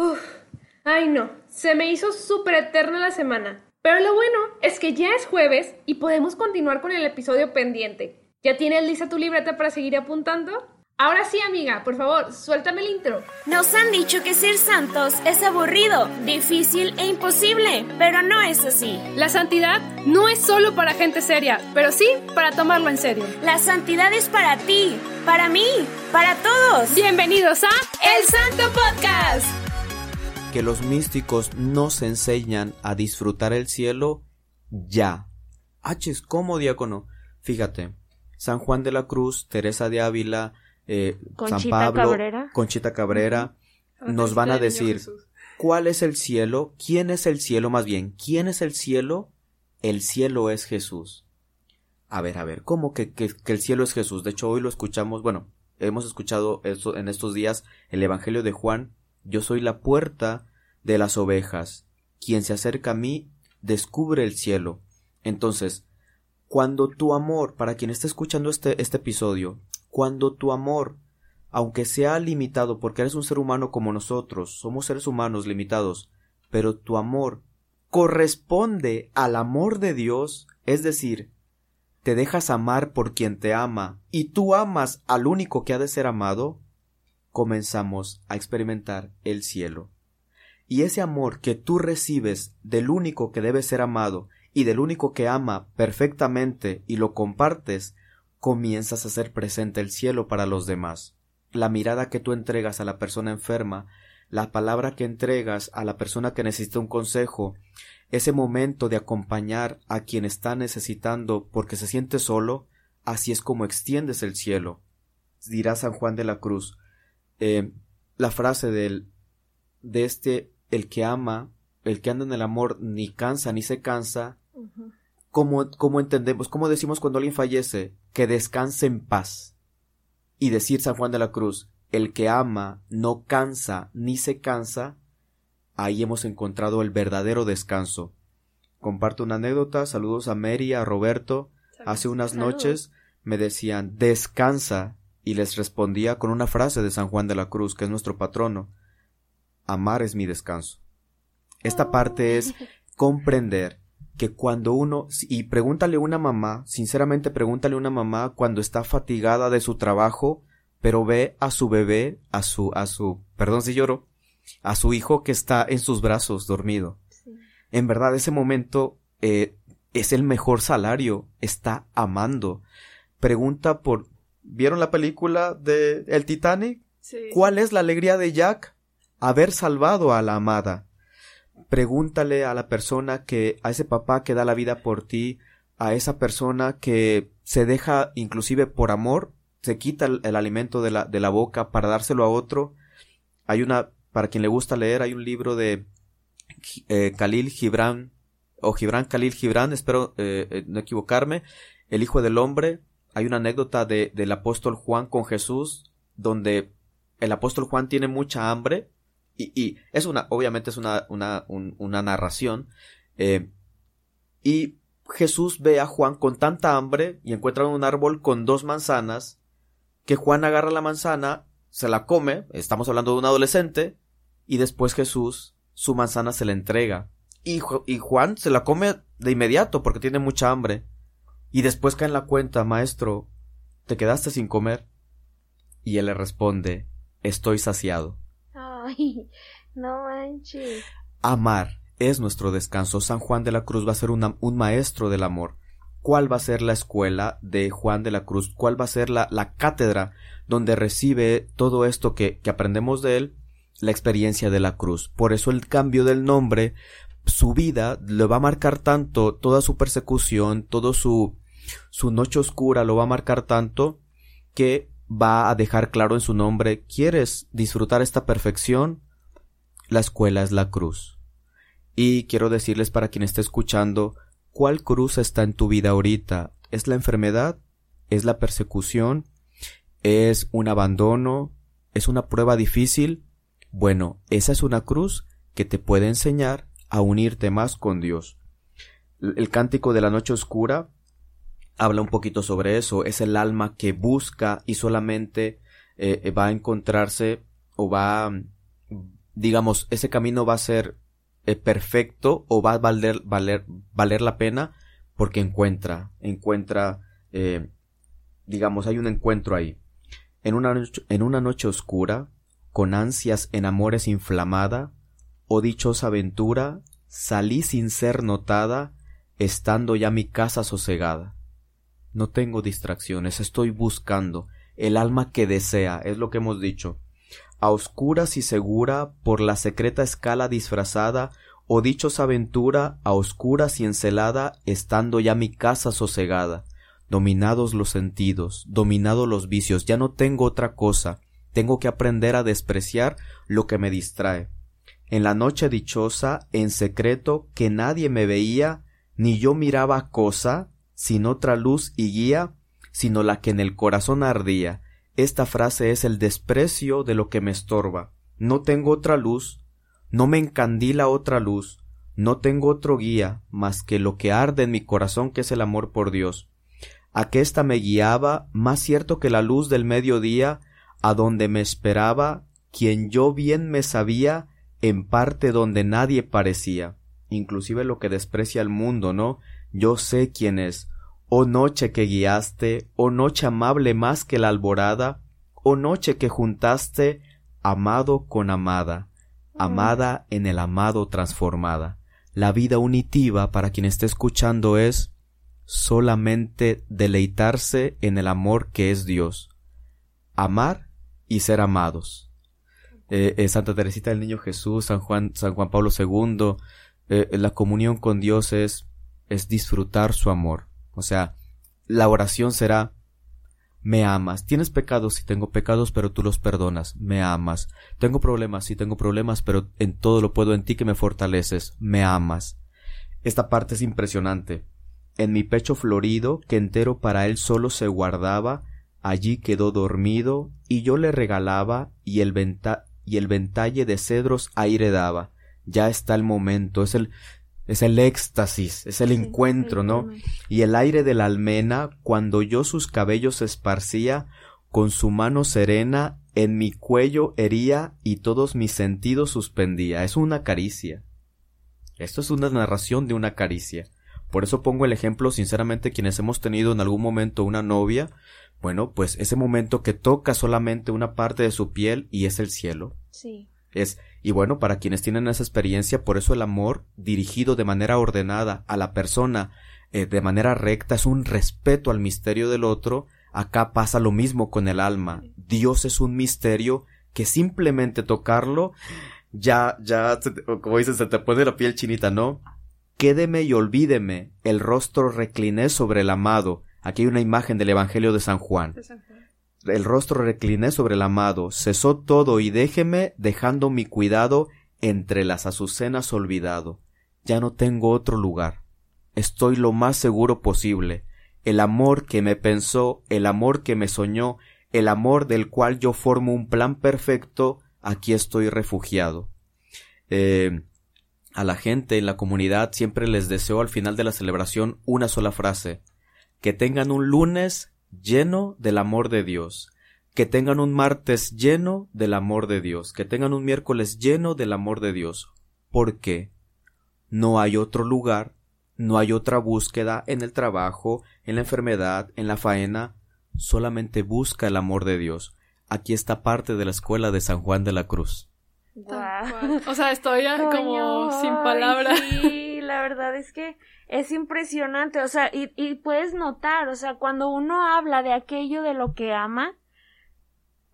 Uf, ay no, se me hizo súper eterna la semana. Pero lo bueno es que ya es jueves y podemos continuar con el episodio pendiente. ¿Ya tienes lista tu libreta para seguir apuntando? Ahora sí, amiga, por favor, suéltame el intro. Nos han dicho que ser santos es aburrido, difícil e imposible, pero no es así. La santidad no es solo para gente seria, pero sí para tomarlo en serio. La santidad es para ti, para mí, para todos. Bienvenidos a El Santo Podcast. Que los místicos nos enseñan a disfrutar el cielo ya. H, ¿cómo diácono? Fíjate, San Juan de la Cruz, Teresa de Ávila, eh, San Pablo, Cabrera. Conchita Cabrera, nos van a decir cuál es el cielo, quién es el cielo, más bien, quién es el cielo, el cielo es Jesús. A ver, a ver, ¿cómo que, que, que el cielo es Jesús? De hecho, hoy lo escuchamos, bueno, hemos escuchado esto, en estos días el Evangelio de Juan, yo soy la puerta de las ovejas, quien se acerca a mí descubre el cielo. Entonces, cuando tu amor, para quien esté escuchando este, este episodio, cuando tu amor, aunque sea limitado porque eres un ser humano como nosotros, somos seres humanos limitados, pero tu amor corresponde al amor de Dios, es decir, te dejas amar por quien te ama y tú amas al único que ha de ser amado, comenzamos a experimentar el cielo. Y ese amor que tú recibes del único que debe ser amado y del único que ama perfectamente y lo compartes, comienzas a hacer presente el cielo para los demás. La mirada que tú entregas a la persona enferma, la palabra que entregas a la persona que necesita un consejo, ese momento de acompañar a quien está necesitando porque se siente solo, así es como extiendes el cielo. Dirá San Juan de la Cruz. Eh, la frase del de este el que ama, el que anda en el amor ni cansa ni se cansa, ¿cómo, cómo entendemos, cómo decimos cuando alguien fallece? Que descanse en paz. Y decir San Juan de la Cruz, el que ama no cansa ni se cansa, ahí hemos encontrado el verdadero descanso. Comparto una anécdota, saludos a Mary, a Roberto. Hace unas noches me decían descansa y les respondía con una frase de San Juan de la Cruz, que es nuestro patrono. Amar es mi descanso. Esta parte es comprender que cuando uno, y pregúntale a una mamá, sinceramente pregúntale a una mamá cuando está fatigada de su trabajo, pero ve a su bebé, a su, a su, perdón si lloro, a su hijo que está en sus brazos dormido. En verdad, ese momento eh, es el mejor salario, está amando. Pregunta por, ¿vieron la película de El Titanic? ¿Cuál es la alegría de Jack? Haber salvado a la amada. Pregúntale a la persona que, a ese papá que da la vida por ti, a esa persona que se deja, inclusive por amor, se quita el, el alimento de la, de la boca para dárselo a otro. Hay una, para quien le gusta leer, hay un libro de eh, Khalil Gibran, o Gibran Khalil Gibran, espero eh, eh, no equivocarme, el Hijo del Hombre. Hay una anécdota de, del apóstol Juan con Jesús, donde el apóstol Juan tiene mucha hambre, y, y es una, obviamente es una, una, un- una narración, eh, y Jesús ve a Juan con tanta hambre y encuentra un árbol con dos manzanas, que Juan agarra la manzana, se la come, estamos hablando de un adolescente, y después Jesús su manzana se la entrega. Y, y Juan se la come de inmediato porque tiene mucha hambre. Y después cae en la cuenta, maestro, ¿te quedaste sin comer? Y él le responde, estoy saciado. Ay, no manches. Amar es nuestro descanso. San Juan de la Cruz va a ser una- un maestro del amor. ¿Cuál va a ser la escuela de Juan de la Cruz? ¿Cuál va a ser la, la cátedra donde recibe todo esto que, que aprendemos de él? La experiencia de la cruz. Por eso el cambio del nombre, su vida, le va a marcar tanto, toda su persecución, todo su, su noche oscura lo va a marcar tanto que va a dejar claro en su nombre, ¿quieres disfrutar esta perfección? La escuela es la cruz. Y quiero decirles para quien esté escuchando, ¿cuál cruz está en tu vida ahorita? ¿Es la enfermedad? ¿Es la persecución? ¿Es un abandono? ¿Es una prueba difícil? Bueno, esa es una cruz que te puede enseñar a unirte más con Dios. El cántico de la noche oscura habla un poquito sobre eso. Es el alma que busca y solamente eh, va a encontrarse o va, digamos, ese camino va a ser eh, perfecto o va a valer, valer, la pena porque encuentra, encuentra, eh, digamos, hay un encuentro ahí. En una, en una noche oscura, con ansias en amores inflamada, o dichosa aventura, salí sin ser notada, estando ya mi casa sosegada. No tengo distracciones, estoy buscando el alma que desea, es lo que hemos dicho. A oscuras y segura, por la secreta escala disfrazada, o dichosa aventura, a oscuras y encelada, estando ya mi casa sosegada. Dominados los sentidos, dominados los vicios, ya no tengo otra cosa, tengo que aprender a despreciar lo que me distrae. En la noche dichosa, en secreto, que nadie me veía, ni yo miraba cosa, sin otra luz y guía, sino la que en el corazón ardía. Esta frase es el desprecio de lo que me estorba. No tengo otra luz, no me encandila otra luz, no tengo otro guía más que lo que arde en mi corazón que es el amor por Dios. Aquesta me guiaba, más cierto que la luz del mediodía, a donde me esperaba, quien yo bien me sabía, en parte donde nadie parecía, inclusive lo que desprecia el mundo, ¿no? Yo sé quién es. Oh noche que guiaste, oh noche amable más que la alborada, oh noche que juntaste amado con amada, amada en el amado transformada. La vida unitiva para quien esté escuchando es solamente deleitarse en el amor que es Dios. Amar y ser amados eh, eh, Santa Teresita del Niño Jesús, San Juan, San Juan Pablo II, eh, la comunión con Dios es, es disfrutar su amor. O sea, la oración será me amas. Tienes pecados, sí tengo pecados, pero tú los perdonas. Me amas. Tengo problemas, sí tengo problemas, pero en todo lo puedo en ti que me fortaleces. Me amas. Esta parte es impresionante. En mi pecho florido, que entero para él solo se guardaba, allí quedó dormido, y yo le regalaba, y el, venta y el ventalle de cedros aire daba. Ya está el momento, es el, es el éxtasis, es el encuentro, ¿no? Y el aire de la almena, cuando yo sus cabellos esparcía, con su mano serena en mi cuello hería y todos mis sentidos suspendía. Es una caricia. Esto es una narración de una caricia. Por eso pongo el ejemplo, sinceramente, quienes hemos tenido en algún momento una novia, bueno, pues ese momento que toca solamente una parte de su piel y es el cielo. Sí. Es, y bueno, para quienes tienen esa experiencia, por eso el amor dirigido de manera ordenada a la persona, eh, de manera recta, es un respeto al misterio del otro. Acá pasa lo mismo con el alma. Dios es un misterio que simplemente tocarlo, ya, ya, como dices, se te pone la piel chinita, ¿no? Quédeme y olvídeme, el rostro recliné sobre el amado, Aquí hay una imagen del Evangelio de San Juan. El rostro recliné sobre el amado, cesó todo y déjeme dejando mi cuidado entre las azucenas olvidado. Ya no tengo otro lugar. Estoy lo más seguro posible. El amor que me pensó, el amor que me soñó, el amor del cual yo formo un plan perfecto, aquí estoy refugiado. Eh, a la gente en la comunidad siempre les deseo al final de la celebración una sola frase que tengan un lunes lleno del amor de Dios, que tengan un martes lleno del amor de Dios, que tengan un miércoles lleno del amor de Dios. ¿Por qué? No hay otro lugar, no hay otra búsqueda en el trabajo, en la enfermedad, en la faena, solamente busca el amor de Dios. Aquí está parte de la escuela de San Juan de la Cruz. O sea, estoy como sin palabras. La verdad es que es impresionante, o sea, y, puedes notar, o sea, cuando uno habla de aquello de lo que ama,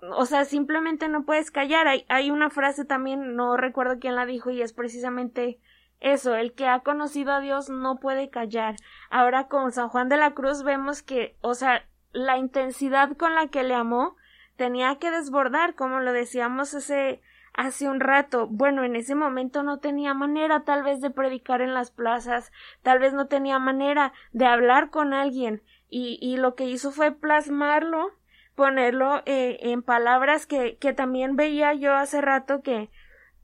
o sea, simplemente no puedes callar. Hay, hay una frase también, no recuerdo quién la dijo, y es precisamente eso, el que ha conocido a Dios no puede callar. Ahora con San Juan de la Cruz vemos que, o sea, la intensidad con la que le amó tenía que desbordar, como lo decíamos ese hace un rato. Bueno, en ese momento no tenía manera tal vez de predicar en las plazas, tal vez no tenía manera de hablar con alguien y, y lo que hizo fue plasmarlo, ponerlo eh, en palabras que, que también veía yo hace rato que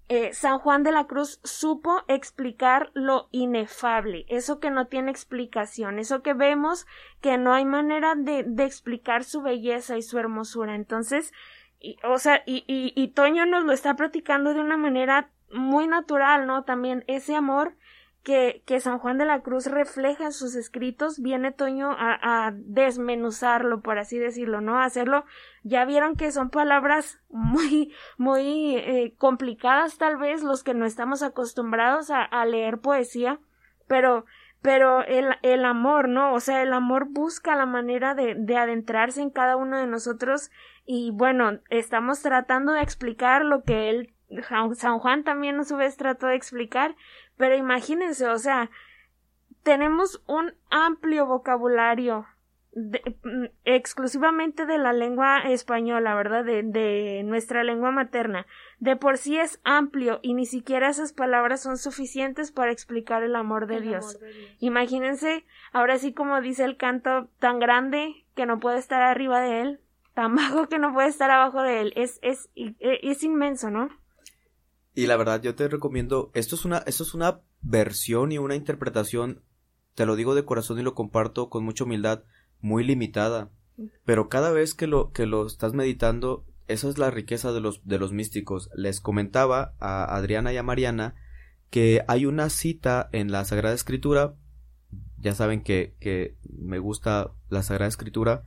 eh, San Juan de la Cruz supo explicar lo inefable, eso que no tiene explicación, eso que vemos que no hay manera de, de explicar su belleza y su hermosura. Entonces, y, o sea, y, y, y Toño nos lo está platicando de una manera muy natural, ¿no? También ese amor que, que San Juan de la Cruz refleja en sus escritos, viene Toño a, a desmenuzarlo, por así decirlo, ¿no? A hacerlo, ya vieron que son palabras muy, muy eh, complicadas tal vez, los que no estamos acostumbrados a, a leer poesía, pero pero el, el amor, ¿no? O sea, el amor busca la manera de, de adentrarse en cada uno de nosotros y bueno, estamos tratando de explicar lo que él, San Juan también a su vez trató de explicar, pero imagínense, o sea, tenemos un amplio vocabulario Mm, exclusivamente de la lengua española, ¿verdad? De, de, nuestra lengua materna. De por sí es amplio y ni siquiera esas palabras son suficientes para explicar el amor de, Dios. Imagínense, ahora sí como dice el canto, tan grande que no puede estar arriba de él, tan bajo que no puede estar abajo de él. Es, es, es inmenso, ¿no? Y la verdad, yo te recomiendo, esto es una, esto es una versión y una interpretación, te lo digo de corazón y lo comparto con mucha humildad, muy limitada. Pero cada vez que lo, que lo estás meditando, esa es la riqueza de los, de los místicos. Les comentaba a Adriana y a Mariana que hay una cita en la Sagrada Escritura, ya saben que, que me gusta la Sagrada Escritura,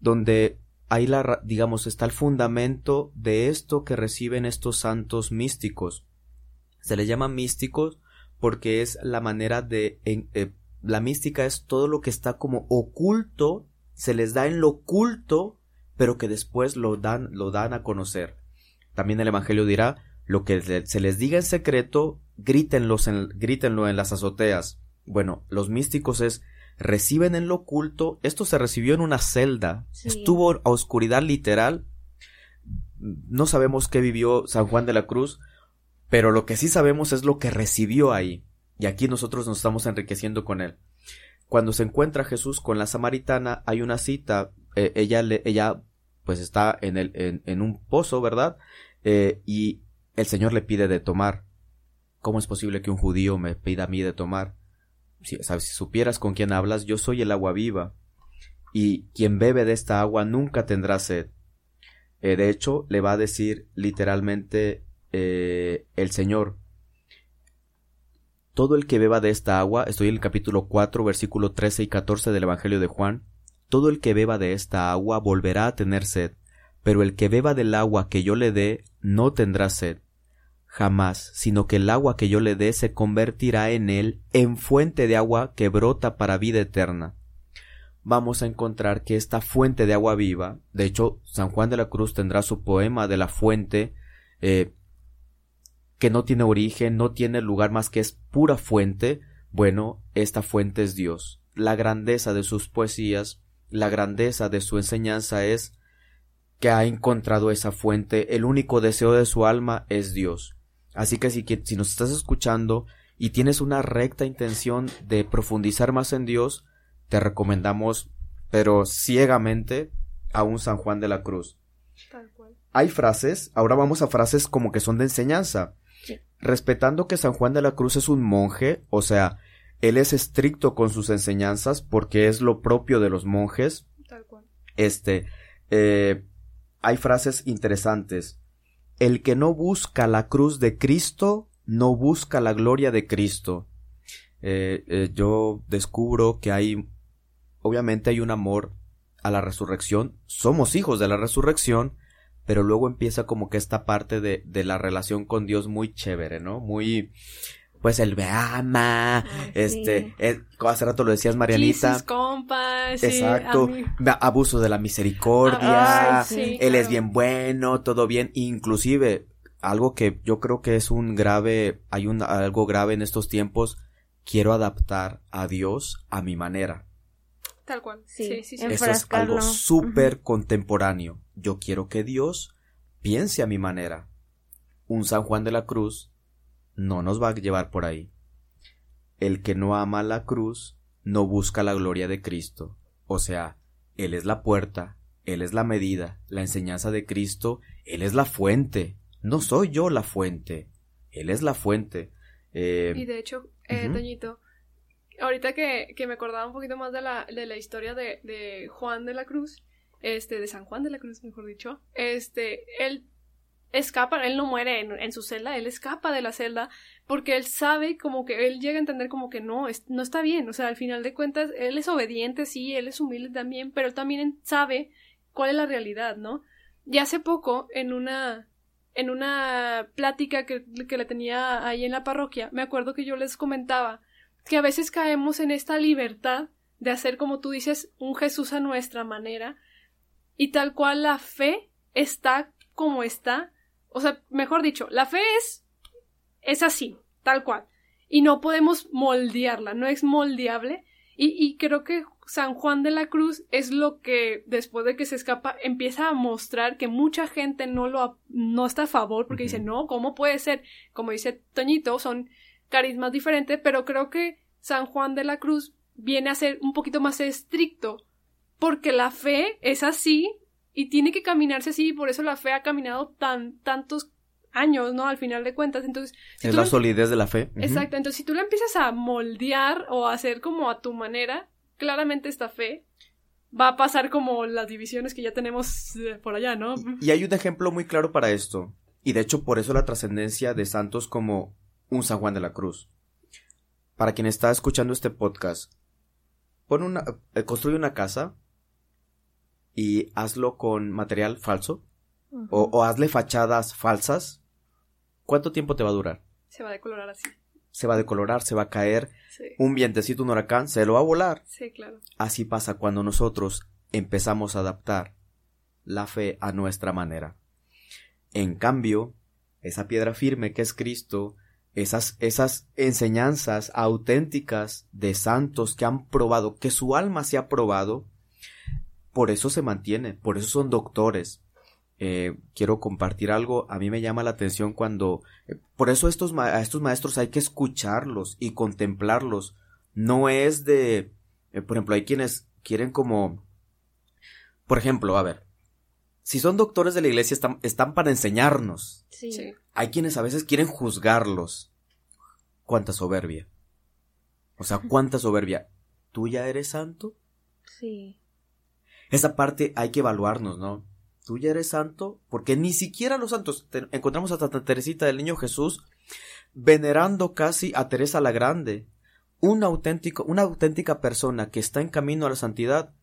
donde ahí la, digamos, está el fundamento de esto que reciben estos santos místicos. Se les llama místicos porque es la manera de eh, la mística es todo lo que está como oculto, se les da en lo oculto, pero que después lo dan, lo dan a conocer. También el Evangelio dirá, lo que se les diga en secreto, en, grítenlo en las azoteas. Bueno, los místicos es, reciben en lo oculto, esto se recibió en una celda, estuvo a oscuridad literal, no sabemos qué vivió San Juan de la Cruz, pero lo que sí sabemos es lo que recibió ahí. Y aquí nosotros nos estamos enriqueciendo con él. Cuando se encuentra Jesús con la samaritana, hay una cita, eh, ella, le, ella pues está en, el, en, un pozo, ¿verdad? Eh, y el Señor le pide de tomar. ¿Cómo es posible que un judío me pida a mí de tomar? Si, ¿sabes? si supieras con quién hablas, yo soy el agua viva. Y quien bebe de esta agua nunca tendrá sed. Eh, de hecho, le va a decir literalmente el Señor, todo el que beba de esta agua, estoy en el capítulo 4, versículo 13 y 14 del Evangelio de Juan, todo el que beba de esta agua volverá a tener sed, pero el que beba del agua que yo le dé no tendrá sed jamás, sino que el agua que yo le dé se convertirá en él en fuente de agua que brota para vida eterna. Vamos a encontrar que esta fuente de agua viva, de hecho, San Juan de la Cruz tendrá su poema de la fuente, eh, que no tiene origen, no tiene lugar más que es pura fuente, bueno, esta fuente es Dios. La grandeza de sus poesías, la grandeza de su enseñanza es que ha encontrado esa fuente, el único deseo de su alma es Dios. Así que si, si nos estás escuchando y tienes una recta intención de profundizar más en Dios, te recomendamos, pero ciegamente, a un San Juan de la Cruz. Hay frases, ahora vamos a frases como que son de enseñanza respetando que San Juan de la Cruz es un monje, o sea, él es estricto con sus enseñanzas porque es lo propio de los monjes. Tal cual. Este, eh, hay frases interesantes. El que no busca la cruz de Cristo, no busca la gloria de Cristo. Eh, eh, yo descubro que hay, obviamente hay un amor a la resurrección. Somos hijos de la resurrección, pero luego empieza como que esta parte de, de la relación con Dios muy chévere, ¿no? Muy, pues el me ama, este, eh, hace rato lo decías Marianita. compas, exacto, abuso de la misericordia, él es bien bueno, todo bien, inclusive algo que yo creo que es un grave, hay un algo grave en estos tiempos, quiero adaptar a Dios a mi manera. Tal cual. Sí, sí, sí. Eso es algo súper contemporáneo. Yo quiero que Dios piense a mi manera. Un San Juan de la Cruz no nos va a llevar por ahí. El que no ama la cruz no busca la gloria de Cristo. O sea, Él es la puerta, Él es la medida, la enseñanza de Cristo, Él es la fuente. No soy yo la fuente, Él es la fuente. Eh, y de hecho, eh, ahorita que, que, me acordaba un poquito más de la, de la historia de, de Juan de la Cruz, este, de San Juan de la Cruz, mejor dicho, este, él escapa, él no muere en, su celda, él escapa de la celda porque él sabe como que él llega a entender como que no, no está bien, o sea, al final de cuentas, él es obediente, sí, él es humilde también, pero también sabe cuál es la realidad, ¿no? Y hace poco, en una, en una plática que, que le tenía ahí en la parroquia, me acuerdo que yo les comentaba que a veces caemos en esta libertad de hacer, como tú dices, un Jesús a nuestra manera, y tal cual la fe está como está. O sea, mejor dicho, la fe es, es así, tal cual. Y no podemos moldearla, no es moldeable. Y, y creo que San Juan de la Cruz es lo que, después de que se escapa, empieza a mostrar que mucha gente no lo no está a favor, porque dice, no, ¿cómo puede ser? Como dice Toñito, son carismas diferentes, pero creo que San Juan de la Cruz viene a ser un poquito más estricto, porque la fe es así y tiene que caminarse así, y por eso la fe ha caminado tan tantos años, ¿no? Al final de cuentas, entonces... es la solidez de la fe. Exacto, entonces si tú la empiezas a moldear o a hacer como a tu manera, claramente esta fe va a pasar como las divisiones que ya tenemos eh, por allá, ¿no? Y hay un ejemplo muy claro para esto, y de hecho por eso la trascendencia de santos como un San Juan de la Cruz. Para quien está escuchando este podcast, pon una, eh, construye una casa y hazlo con material falso o, hazle fachadas falsas. ¿Cuánto tiempo te va a durar? Se va a decolorar así. Se va a decolorar, se va a caer. Un vientecito, un huracán, se lo va a volar. Sí, claro. Así pasa cuando nosotros empezamos a adaptar la fe a nuestra manera. En cambio, esa piedra firme que es Cristo, esas, esas enseñanzas auténticas de santos que han probado, que su alma se ha probado, por eso se mantiene, por eso son doctores. Eh, quiero compartir algo, a mí me llama la atención cuando, eh, por eso estos, a estos maestros hay que escucharlos y contemplarlos. No es de, eh, por ejemplo, hay quienes quieren como, por ejemplo, a ver, si son doctores de la iglesia están, están para enseñarnos. Sí. Hay quienes a veces quieren juzgarlos. Cuánta soberbia. O sea, cuánta soberbia. ¿Tú ya eres santo? Sí. Esa parte hay que evaluarnos, ¿no? Tú ya eres santo, porque ni siquiera los santos. encontramos a Santa Teresita del Niño Jesús venerando casi a Teresa la Grande. Un auténtico, una auténtica persona que está en camino a la santidad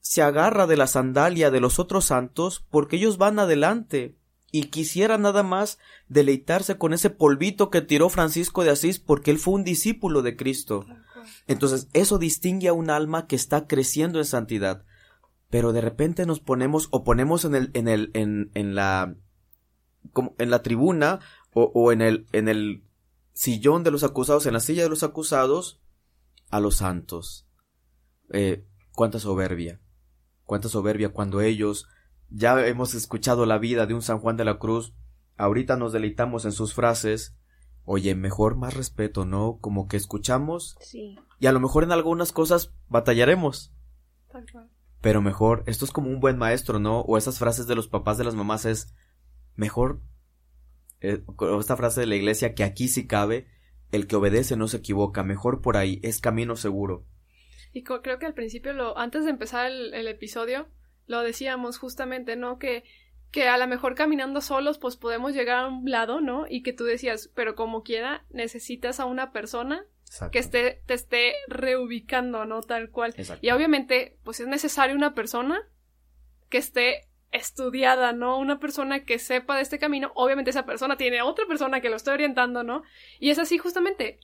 se agarra de la sandalia de los otros santos porque ellos van adelante y quisiera nada más deleitarse con ese polvito que tiró Francisco de Asís porque él fue un discípulo de Cristo. Entonces, eso distingue a un alma que está creciendo en santidad pero de repente nos ponemos o ponemos en el en el en, en la como en la tribuna o, o, en el en el sillón de los acusados en la silla de los acusados a los santos. Eh, cuánta soberbia cuánta soberbia cuando ellos ya hemos escuchado la vida de un San Juan de la Cruz ahorita nos deleitamos en sus frases oye mejor más respeto no como que escuchamos sí. y a lo mejor en algunas cosas batallaremos pero mejor, esto es como un buen maestro, ¿no? O esas frases de los papás de las mamás es mejor, eh, esta frase de la iglesia que aquí sí cabe, el que obedece no se equivoca, mejor por ahí, es camino seguro. Y creo que al principio, lo, antes de empezar el, episodio, lo decíamos justamente, ¿no? Que que a lo mejor caminando solos pues podemos llegar a un lado, ¿no? Y que tú decías, pero como quiera, necesitas a una persona que esté, te esté reubicando, ¿no? Tal cual. Y obviamente, pues es necesario una persona que esté estudiada, ¿no? Una persona que sepa de este camino. Obviamente esa persona tiene otra persona que lo está orientando, ¿no? Y es así justamente.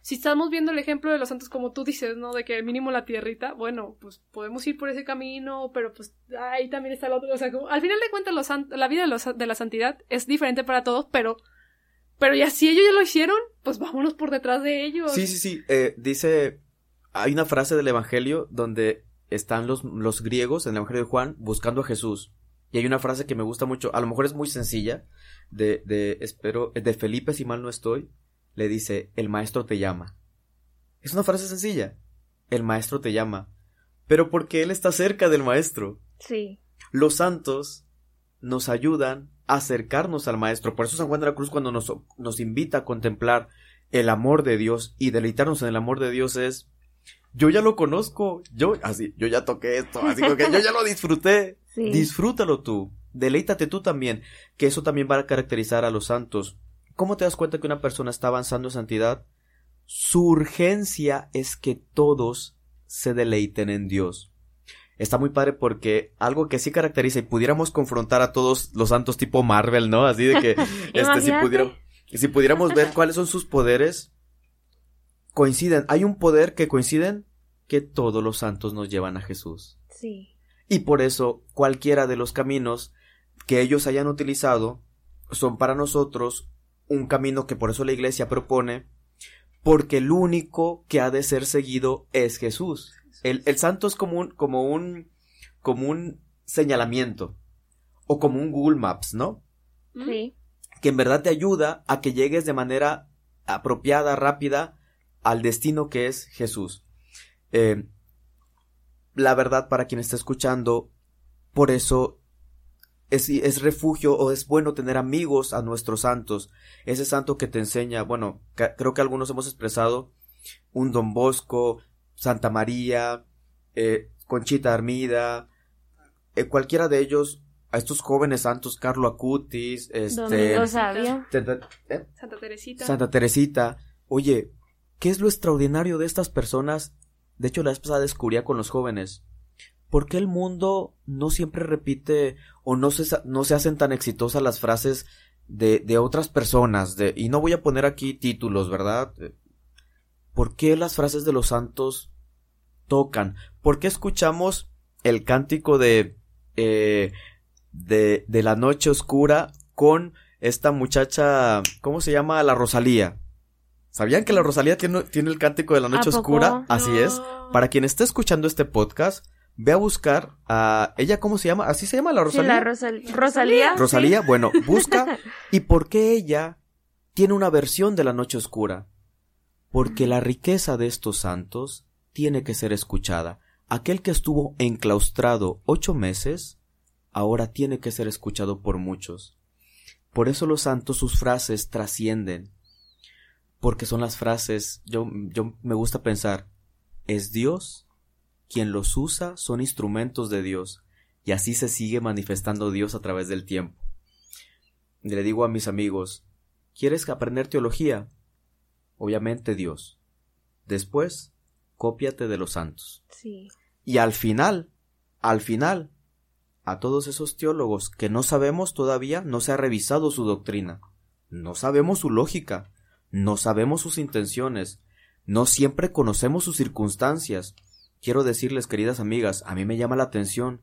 Si estamos viendo el ejemplo de los santos como tú dices, ¿no? De que mínimo la tierrita, bueno, pues podemos ir por ese camino, pero pues ahí también está el otro. O sea, al final de cuentas los la vida de, los, de la santidad es diferente para todos, pero pero ya si ellos ya lo hicieron, pues vámonos por detrás de ellos. Sí, sí, sí. Eh, dice, hay una frase del Evangelio donde están los, los griegos en el Evangelio de Juan buscando a Jesús. Y hay una frase que me gusta mucho, a lo mejor es muy sencilla, de, de, espero, de Felipe, si mal no estoy, le dice, el maestro te llama. Es una frase sencilla. El maestro te llama. Pero porque él está cerca del maestro. Sí. Los santos nos ayudan acercarnos al Maestro. Por eso San Juan de la Cruz cuando nos, nos invita a contemplar el amor de Dios y deleitarnos en el amor de Dios es yo ya lo conozco, yo así, yo ya toqué esto, así que yo ya lo disfruté. Disfrútalo tú. Deleítate tú también, que eso también va a caracterizar a los santos. ¿Cómo te das cuenta que una persona está avanzando en santidad? Su urgencia es que todos se deleiten en Dios. Está muy padre porque algo que sí caracteriza y pudiéramos confrontar a todos los santos tipo Marvel, ¿no? Así de que este, si, pudiéramos, si pudiéramos ver cuáles son sus poderes, coinciden. Hay un poder que coinciden que todos los santos nos llevan a Jesús. Sí. Y por eso cualquiera de los caminos que ellos hayan utilizado son para nosotros un camino que por eso la iglesia propone, porque el único que ha de ser seguido es Jesús. El, santo es como un, como un, como un señalamiento, o como un Google Maps, ¿no? Sí. Que en verdad te ayuda a que llegues de manera apropiada, rápida, al destino que es Jesús. Eh, la verdad, para quien está escuchando, por eso es, refugio o es bueno tener amigos a nuestros santos. Ese santo que te enseña, bueno, creo que algunos hemos expresado un Don Bosco, Santa María, eh, Conchita Armida, eh, cualquiera de ellos, a estos jóvenes santos, Carlo Acutis, este, ¿eh? Santa Teresita. Santa Teresita. Oye, ¿qué es lo extraordinario de estas personas? De hecho, la vez pasada descubría con los jóvenes. ¿por qué el mundo no siempre repite o no se, no se hacen tan exitosas las frases de, de otras personas? De, y no voy a poner aquí títulos, ¿verdad? ¿Por qué las frases de los santos tocan? ¿Por qué escuchamos el cántico de, eh, de, de la noche oscura con esta muchacha, ¿cómo se llama? La Rosalía. ¿Sabían que la Rosalía tiene, tiene el cántico de la noche oscura? Así es. Para quien esté escuchando este podcast, ve a buscar a ella, ¿cómo se llama? ¿Así se llama la Rosalía? la Rosalía. Rosalía, bueno, busca. ¿Y por qué ella tiene una versión de la noche oscura? Porque la riqueza de estos santos tiene que ser escuchada. Aquel que estuvo enclaustrado ocho meses, ahora tiene que ser escuchado por muchos. Por eso los santos sus frases trascienden. Porque son las frases, yo, yo me gusta pensar, ¿es Dios quien los usa son instrumentos de Dios, y así se sigue manifestando Dios a través del tiempo. Le digo a mis amigos, ¿quieres aprender teología? Obviamente Dios. Después, cópiate de los santos. Sí. Y al final, al final, a todos esos teólogos que no sabemos todavía, no se ha revisado su doctrina, no sabemos su lógica, no sabemos sus intenciones, no siempre conocemos sus circunstancias, Quiero decirles, queridas amigas, a mí me llama la atención,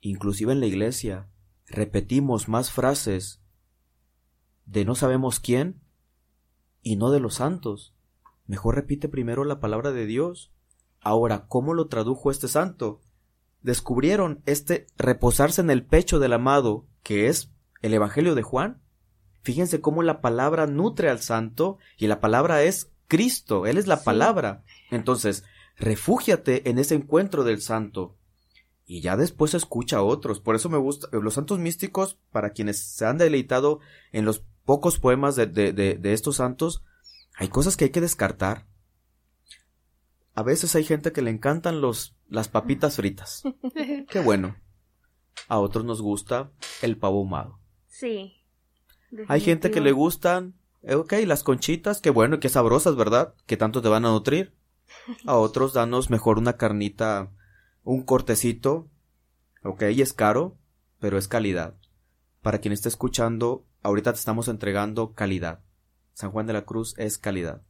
inclusive en la iglesia, repetimos más frases de no sabemos quién y no de los santos. Mejor repite primero la palabra de Dios. Ahora, ¿cómo lo tradujo este santo? Descubrieron este reposarse en el pecho del amado, que es el Evangelio de Juan. Fíjense cómo la palabra nutre al santo y la palabra es Cristo, Él es la palabra. Entonces, refúgiate en ese encuentro del santo. Y ya después escucha a otros. Por eso me gusta. Los santos místicos, para quienes se han deleitado en los pocos poemas de, de, de, estos santos, hay cosas que hay que descartar. A veces hay gente que le encantan los, las papitas fritas. Qué bueno. A otros nos gusta el pavo ahumado. Sí. Hay gente que le gustan, eh, ok, las conchitas, qué bueno, qué sabrosas, ¿verdad? Que tanto te van a nutrir. A otros danos mejor una carnita, un cortecito. Ok, es caro, pero es calidad. Para quien esté escuchando, ahorita te estamos entregando calidad. San Juan de la Cruz es calidad.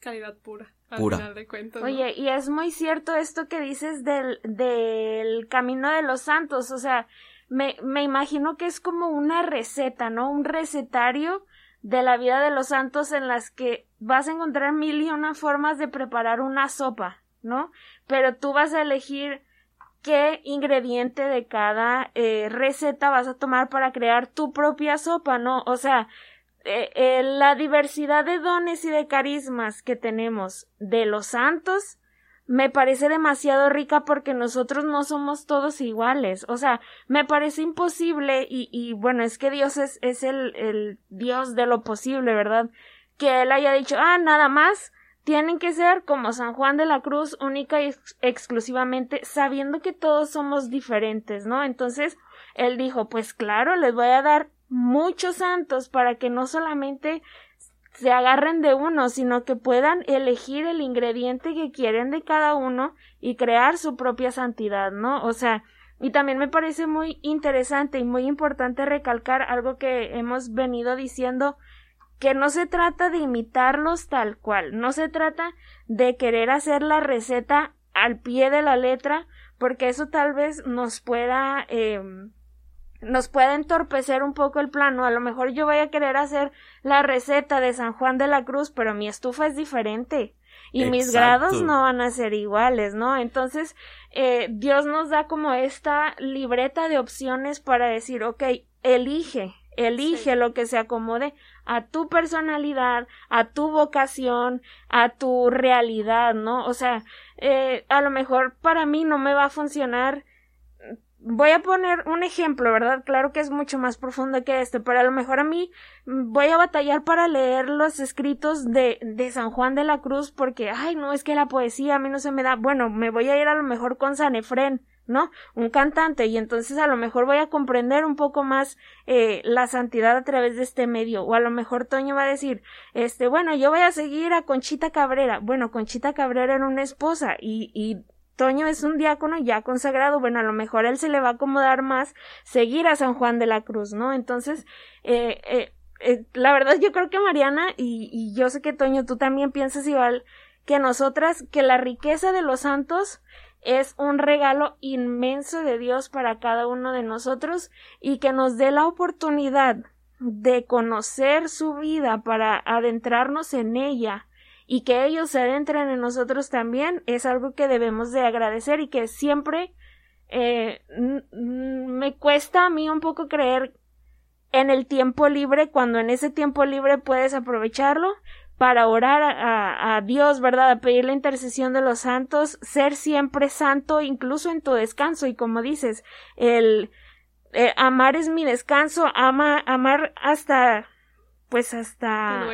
Calidad pura. pura. Oye, y es muy cierto esto que dices del, del camino de los santos. O sea, me, me imagino que es como una receta, ¿no? Un recetario de la vida de los santos en las que vas a encontrar mil y una formas de preparar una sopa, ¿no? Pero tú vas a elegir qué ingrediente de cada eh, receta vas a tomar para crear tu propia sopa, ¿no? O sea, eh, eh, la diversidad de dones y de carismas que tenemos de los santos me parece demasiado rica porque nosotros no somos todos iguales. O sea, me parece imposible y, y bueno, es que Dios es, es el, el Dios de lo posible, ¿verdad? Que Él haya dicho, ah, nada más tienen que ser como San Juan de la Cruz, única y exclusivamente, sabiendo que todos somos diferentes, ¿no? Entonces, él dijo, pues claro, les voy a dar muchos santos para que no solamente se agarren de uno, sino que puedan elegir el ingrediente que quieren de cada uno y crear su propia santidad, ¿no? O sea, y también me parece muy interesante y muy importante recalcar algo que hemos venido diciendo que no se trata de imitarlos tal cual, no se trata de querer hacer la receta al pie de la letra, porque eso tal vez nos pueda eh, nos puede entorpecer un poco el plano. A lo mejor yo voy a querer hacer la receta de San Juan de la Cruz, pero mi estufa es diferente y mis grados no van a ser iguales, ¿no? Entonces, eh, Dios nos da como esta libreta de opciones para decir, ok, elige, elige lo que se acomode a tu personalidad, a tu vocación, a tu realidad, ¿no? O sea, eh, a lo mejor para mí no me va a funcionar voy a poner un ejemplo, ¿verdad? Claro que es mucho más profundo que este, pero a lo mejor a mí voy a batallar para leer los escritos de, de San Juan de la Cruz porque, ay, no, es que la poesía a mí no se me da. Bueno, me voy a ir a lo mejor con San Efrén, ¿no? Un cantante, y entonces a lo mejor voy a comprender un poco más eh, la santidad a través de este medio, o a lo mejor Toño va a decir, este, bueno, yo voy a seguir a Conchita Cabrera. Bueno, Conchita Cabrera era una esposa, y, y Toño es un diácono ya consagrado, bueno, a lo mejor él se le va a acomodar más seguir a San Juan de la Cruz, ¿no? Entonces, eh, eh, eh, la verdad yo creo que Mariana, y, y yo sé que Toño, tú también piensas igual que nosotras, que la riqueza de los santos es un regalo inmenso de Dios para cada uno de nosotros y que nos dé la oportunidad de conocer su vida para adentrarnos en ella y que ellos se adentren en nosotros también es algo que debemos de agradecer y que siempre eh, me cuesta a mí un poco creer en el tiempo libre cuando en ese tiempo libre puedes aprovecharlo para orar a, Dios, ¿verdad? A pedir la intercesión de los santos, ser siempre santo incluso en tu descanso. Y como dices, el eh, amar es mi descanso, ama, amar hasta pues hasta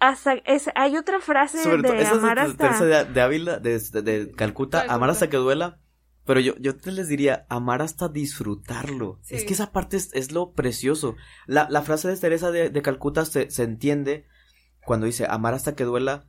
hasta es, hay otra frase de amar hasta de, de Ávila de, de, Calcuta amar hasta que duela. Pero yo, yo te les diría amar hasta disfrutarlo. Es que esa parte es, es lo precioso. La, la, frase de Teresa de, de Calcuta se, se, entiende cuando dice amar hasta que duela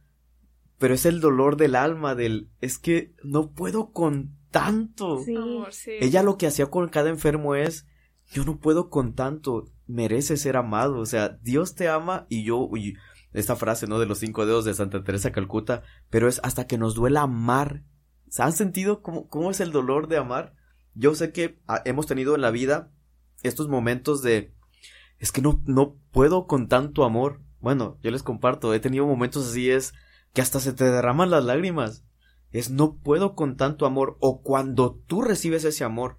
pero es el dolor del alma del es que no puedo con tanto sí. ella lo que hacía con cada enfermo es yo no puedo con tanto merece ser amado o sea Dios te ama y yo y, esta frase, ¿no? De los cinco dedos de Santa Teresa Calcuta, pero es hasta que nos duela amar. ¿Se han sentido cómo, cómo es el dolor de amar? Yo sé que ah, hemos tenido en la vida estos momentos de es que no, no puedo con tanto amor. Bueno, yo les comparto, he tenido momentos así es que hasta se te derraman las lágrimas. Es no puedo con tanto amor. O cuando tú recibes ese amor.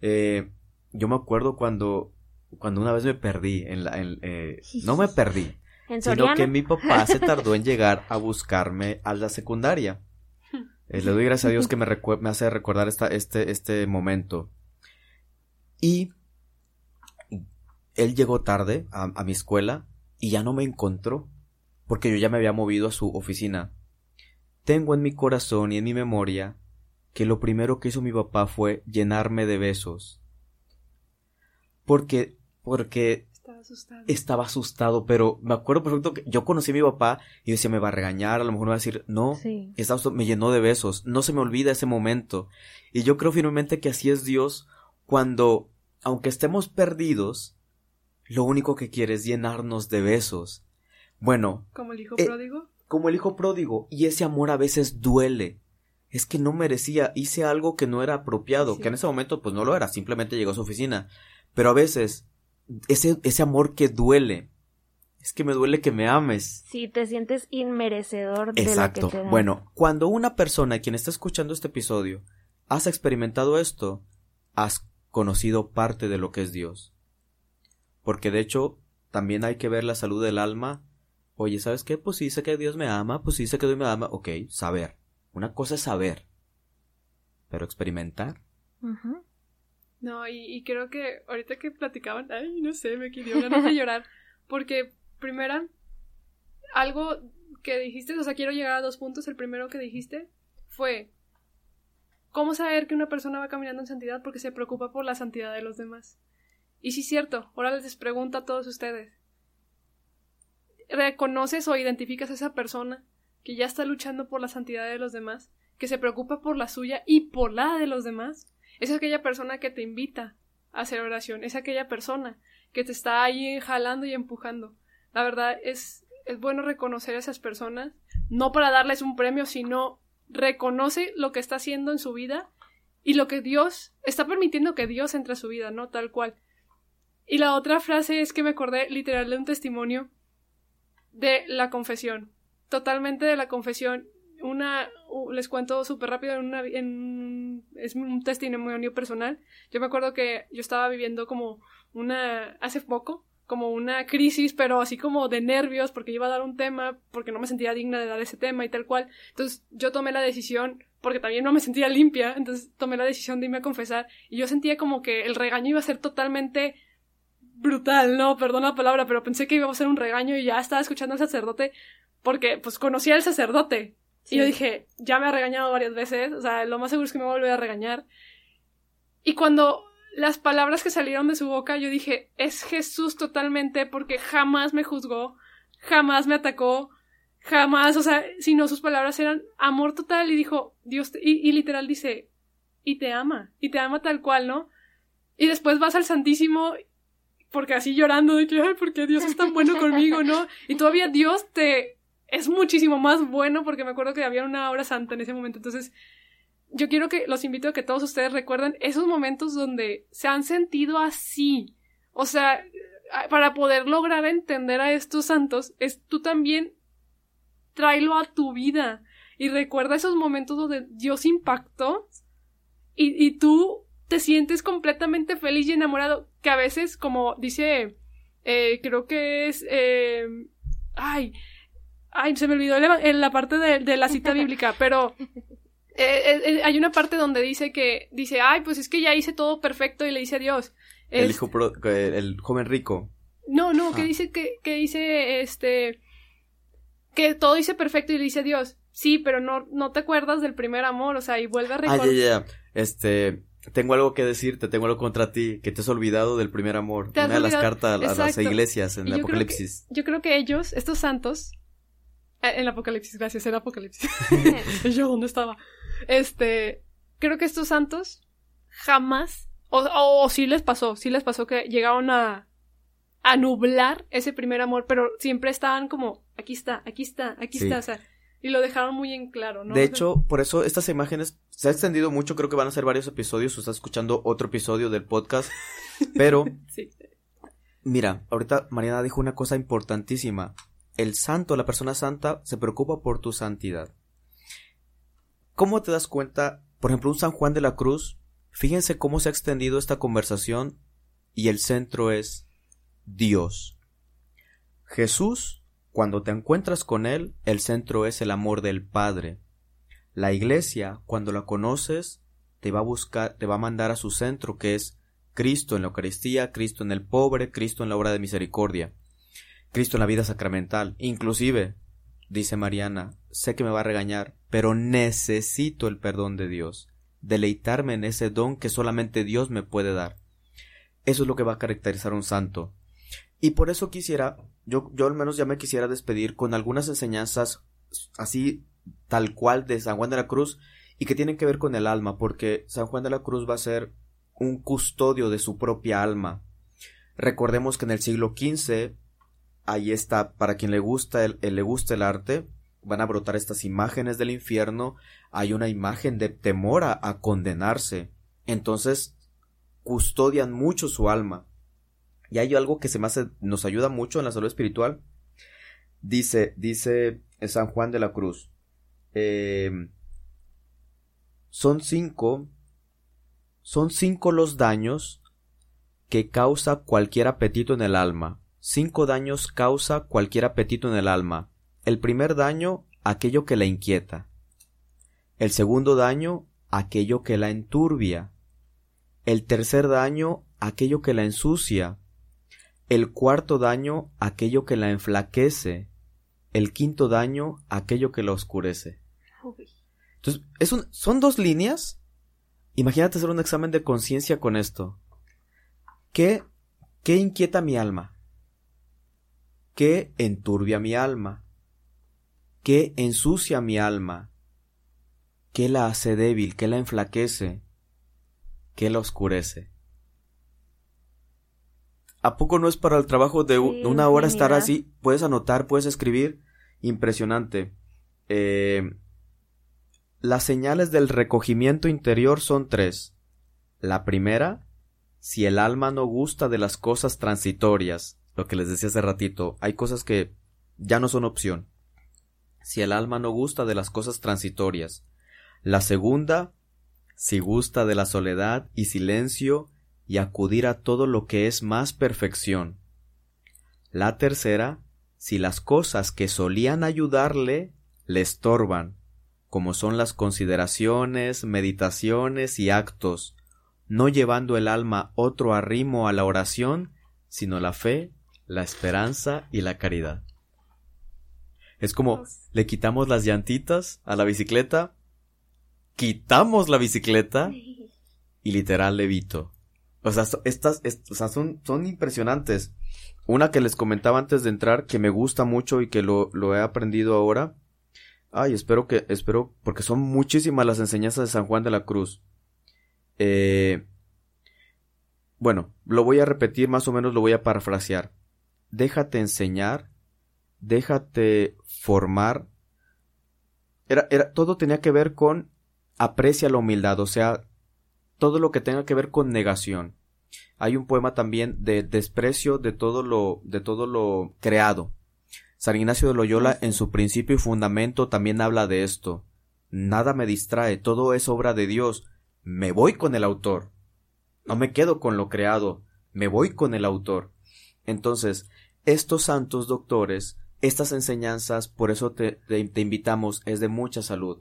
Eh, yo me acuerdo cuando, cuando una vez me perdí en la, en, eh, no me perdí, sino que mi papá se tardó en llegar a buscarme a la secundaria. Eh, le doy gracias a Dios que me, me hace recordar esta, este, este momento. Y él llegó tarde a, a mi escuela y ya no me encontró porque yo ya me había movido a su oficina. Tengo en mi corazón y en mi memoria que lo primero que hizo mi papá fue llenarme de besos. Porque, porque estaba asustado. pero me acuerdo perfecto que yo conocí a mi papá y decía, me va a regañar, a lo mejor me va a decir, no, me llenó de besos, no se me olvida ese momento. Y yo creo firmemente que así es Dios cuando, aunque estemos perdidos, lo único que quiere es llenarnos de besos. Bueno. Como el hijo eh, pródigo. Como el hijo pródigo. Y ese amor a veces duele. Es que no merecía, hice algo que no era apropiado, que en ese momento pues no lo era, simplemente llegó a su oficina. Pero a veces ese, ese amor que duele. Es que me duele que me ames. Sí, te sientes inmerecedor de Exacto. Lo que te Bueno, cuando una persona, quien está escuchando este episodio, has experimentado esto, has conocido parte de lo que es Dios. Porque de hecho, también hay que ver la salud del alma. Oye, ¿sabes qué? Pues sí sé que Dios me ama, pues sí sé que Dios me ama. Ok, saber. Una cosa es saber. Pero experimentar. No, y, creo que ahorita que platicaban, ay, no sé, me quería ganas de llorar. Porque, primera, algo que dijiste, o sea, quiero llegar a dos puntos. El primero que dijiste fue, ¿cómo saber que una persona va caminando en santidad porque se preocupa por la santidad de los demás? Y sí cierto, ahora les pregunto a todos ustedes, ¿reconoces o identificas a esa persona que ya está luchando por la santidad de los demás, que se preocupa por la suya y por la de los demás? Es aquella persona que te invita a hacer oración, es aquella persona que te está ahí jalando y empujando. La verdad es, es bueno reconocer a esas personas, no para darles un premio, sino reconoce lo que está haciendo en su vida y lo que Dios está permitiendo que Dios entre a su vida, ¿no? Tal cual. Y la otra frase es que me acordé literal de un testimonio de la confesión. Totalmente de la confesión. Una, les cuento súper rápido, en una, en, es un testimonio personal. Yo me acuerdo que yo estaba viviendo como una, hace poco, como una crisis, pero así como de nervios, porque iba a dar un tema, porque no me sentía digna de dar ese tema y tal cual. Entonces yo tomé la decisión, porque también no me sentía limpia, entonces tomé la decisión de irme a confesar y yo sentía como que el regaño iba a ser totalmente brutal, no, perdón la palabra, pero pensé que iba a ser un regaño y ya estaba escuchando al sacerdote porque pues conocía al sacerdote. Y yo dije, ya me ha regañado varias veces, o sea, lo más seguro es que me va a volver a regañar. Y cuando las palabras que salieron de su boca, yo dije, es Jesús totalmente porque jamás me juzgó, jamás me atacó, jamás, o sea, sino sus palabras eran amor total y dijo, Dios, y, y literal dice, y te ama, y te ama tal cual, ¿no? Y después vas al Santísimo porque así llorando de que, ay, porque Dios es tan bueno conmigo, ¿no? Y todavía Dios te es muchísimo más bueno porque me acuerdo que había una hora santa en ese momento. Entonces, yo quiero que los invito a que todos ustedes recuerden esos momentos donde se han sentido así. O sea, para poder lograr entender a estos santos, es tú también tráelo a tu vida y recuerda esos momentos donde Dios impactó y, y tú te sientes completamente feliz y enamorado, que a veces, como dice, eh, creo que es, eh, ay, ay, se me olvidó en la parte de, la cita bíblica, pero eh, hay una parte donde dice que, dice, ay, pues es que ya hice todo perfecto y le dice a Dios. el hijo, el joven rico. No, no, que dice que, que dice, este, que todo hice perfecto y le dice a Dios, sí, pero no, no te acuerdas del primer amor, o sea, y vuelve a recordar. Ah, ya, ya, este, tengo algo que decirte, tengo algo contra ti, que te has olvidado del primer amor. Una de las cartas a las iglesias en el Apocalipsis. yo creo que ellos, estos santos, eh, en el Apocalipsis, gracias, en el Apocalipsis. yo, ¿dónde estaba? Este, creo que estos santos jamás, o, o, sí les pasó, sí les pasó que llegaron a, a nublar ese primer amor, pero siempre estaban como, aquí está, aquí está, aquí está, o sea, y lo dejaron muy en claro, ¿no? De hecho, por eso estas imágenes se ha extendido mucho, creo que van a ser varios episodios, o estás escuchando otro episodio del podcast, pero... sí. Mira, ahorita Mariana dijo una cosa importantísima. El santo, la persona santa, se preocupa por tu santidad. ¿Cómo te das cuenta? Por ejemplo, un San Juan de la Cruz, fíjense cómo se ha extendido esta conversación y el centro es Dios. Jesús cuando te encuentras con Él, el centro es el amor del Padre. La Iglesia, cuando la conoces, te va a buscar, te va a mandar a su centro, que es Cristo en la Eucaristía, Cristo en el pobre, Cristo en la obra de misericordia, Cristo en la vida sacramental. Inclusive, dice Mariana, sé que me va a regañar, pero necesito el perdón de Dios, deleitarme en ese don que solamente Dios me puede dar. Eso es lo que va a caracterizar a un santo. Y por eso quisiera, yo, yo al menos ya me quisiera despedir con algunas enseñanzas así tal cual de San Juan de la Cruz y que tienen que ver con el alma, porque San Juan de la Cruz va a ser un custodio de su propia alma. Recordemos que en el siglo XV, ahí está, para quien le gusta el, le gusta el arte, van a brotar estas imágenes del infierno, hay una imagen de temor a condenarse. Entonces, custodian mucho su alma. Y hay algo que se nos ayuda mucho en la salud espiritual. Dice, dice San Juan de la Cruz. Em, son cinco, son cinco los daños que causa cualquier apetito en el alma. Cinco daños causa cualquier apetito en el alma. El primer daño, aquello que la inquieta. El segundo daño, aquello que la enturbia. El tercer daño, aquello que la ensucia. El cuarto daño, aquello que la enflaquece. el quinto daño, aquello que la oscurece. Entonces, es un, son dos líneas. Imagínate hacer un examen de conciencia con esto. ¿Qué, ¿Qué inquieta mi alma? ¿Qué enturbia mi alma? ¿Qué ensucia mi alma? ¿Qué la hace débil? ¿Qué la enflaquece? ¿Qué la oscurece? ¿A poco no es para el trabajo de una hora estar así? Puedes anotar, puedes escribir. Impresionante. Eh, las señales del recogimiento interior son tres. La primera, si el alma no gusta de las cosas transitorias, lo que les decía hace ratito, hay cosas que ya no son opción. Si el alma no gusta de las cosas transitorias. La segunda, si gusta de la soledad y silencio y acudir a todo lo que es más perfección. La tercera, si las cosas que solían ayudarle le estorban, como son las consideraciones, meditaciones y actos, no llevando el alma otro arrimo a la oración, sino la fe, la esperanza y la caridad. Es como le quitamos las llantitas a la bicicleta, quitamos la bicicleta y literal levito. O sea, estas, o sea, son, son impresionantes. Una que les comentaba antes de entrar, que me gusta mucho y que lo, lo he aprendido ahora. Ay, espero que, espero, porque son muchísimas las enseñanzas de San Juan de la Cruz. Eh, bueno, lo voy a repetir, más o menos lo voy a parafrasear. Déjate enseñar, déjate formar. Era, era, todo tenía que ver con aprecia la humildad, o sea, todo lo que tenga que ver con negación. Hay un poema también de desprecio de todo lo, de todo lo creado. San Ignacio de Loyola en su principio y fundamento también habla de esto. Nada me distrae, todo es obra de Dios. Me voy con el autor. No me quedo con lo creado, me voy con el autor. Entonces, estos santos doctores, estas enseñanzas, por eso te, te invitamos, es de mucha salud.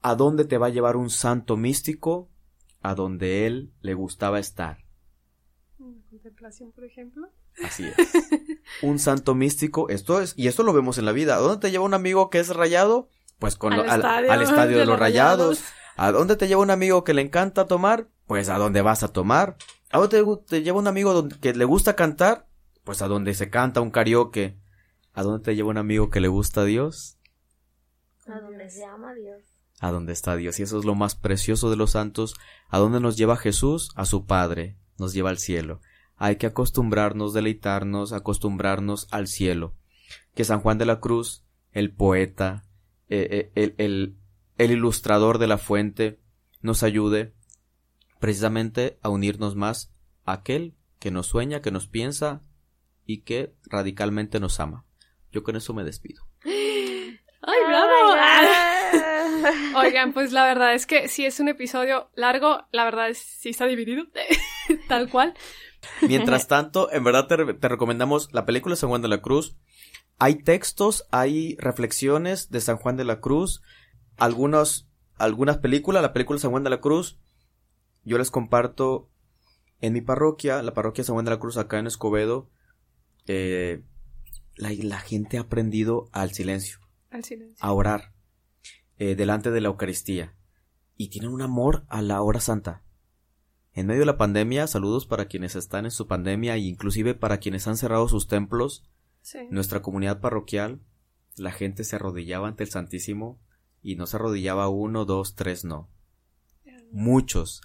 ¿A dónde te va a llevar un santo místico? A donde él le gustaba estar. Contemplación, por ejemplo. Así es. un santo místico, esto es, y esto lo vemos en la vida. ¿A dónde te lleva un amigo que es rayado? Pues con al, estadio, de, los rayados. ¿A dónde te lleva un amigo que le encanta tomar? Pues a dónde vas a tomar. ¿A dónde te, lleva un amigo que le gusta cantar? Pues a donde se canta un karaoke. ¿A dónde te lleva un amigo que le gusta a Dios? A donde se ama Dios a donde está Dios. Y eso es lo más precioso de los santos. ¿A dónde nos lleva Jesús? A su Padre, nos lleva al cielo. Hay que acostumbrarnos, deleitarnos, acostumbrarnos al cielo. Que San Juan de la Cruz, el poeta, eh, eh, el, el ilustrador de la fuente, nos ayude precisamente a unirnos más a aquel que nos sueña, que nos piensa y que radicalmente nos ama. Yo con eso me despido. ¡Ay, bravo! Oigan, pues la verdad es que si es un episodio largo, la verdad es sí está dividido, tal cual. Mientras tanto, en verdad te, recomendamos la película San Juan de la Cruz. Hay textos, hay reflexiones de San Juan de la Cruz, algunos, algunas películas, la película San Juan de la Cruz, yo les comparto en mi parroquia, la parroquia San Juan de la Cruz acá en Escobedo, eh, la, la, gente ha aprendido al silencio. Al silencio. A orar. Eh, delante de la Eucaristía y tienen un amor a la hora santa. En medio de la pandemia, saludos para quienes están en su pandemia e inclusive para quienes han cerrado sus templos. Nuestra comunidad parroquial, la gente se arrodillaba ante el Santísimo y no se arrodillaba uno, dos, tres, no. Muchos.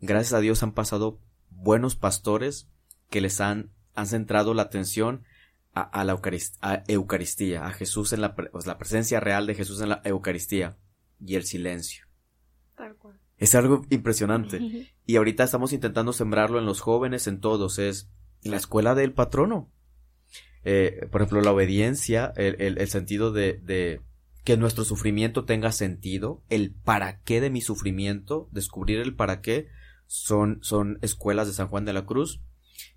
Gracias a Dios han pasado buenos pastores que les han, han centrado la atención a, la Eucaristía, a Jesús en la, pues, la presencia real de Jesús en la Eucaristía y el silencio. Es algo impresionante. y ahorita estamos intentando sembrarlo en los jóvenes, en todos. Es la escuela del patrono. Eh, por ejemplo, la obediencia, el, sentido de, de, que nuestro sufrimiento tenga sentido, el para qué de mi sufrimiento, descubrir el para qué, son, son escuelas de San Juan de la Cruz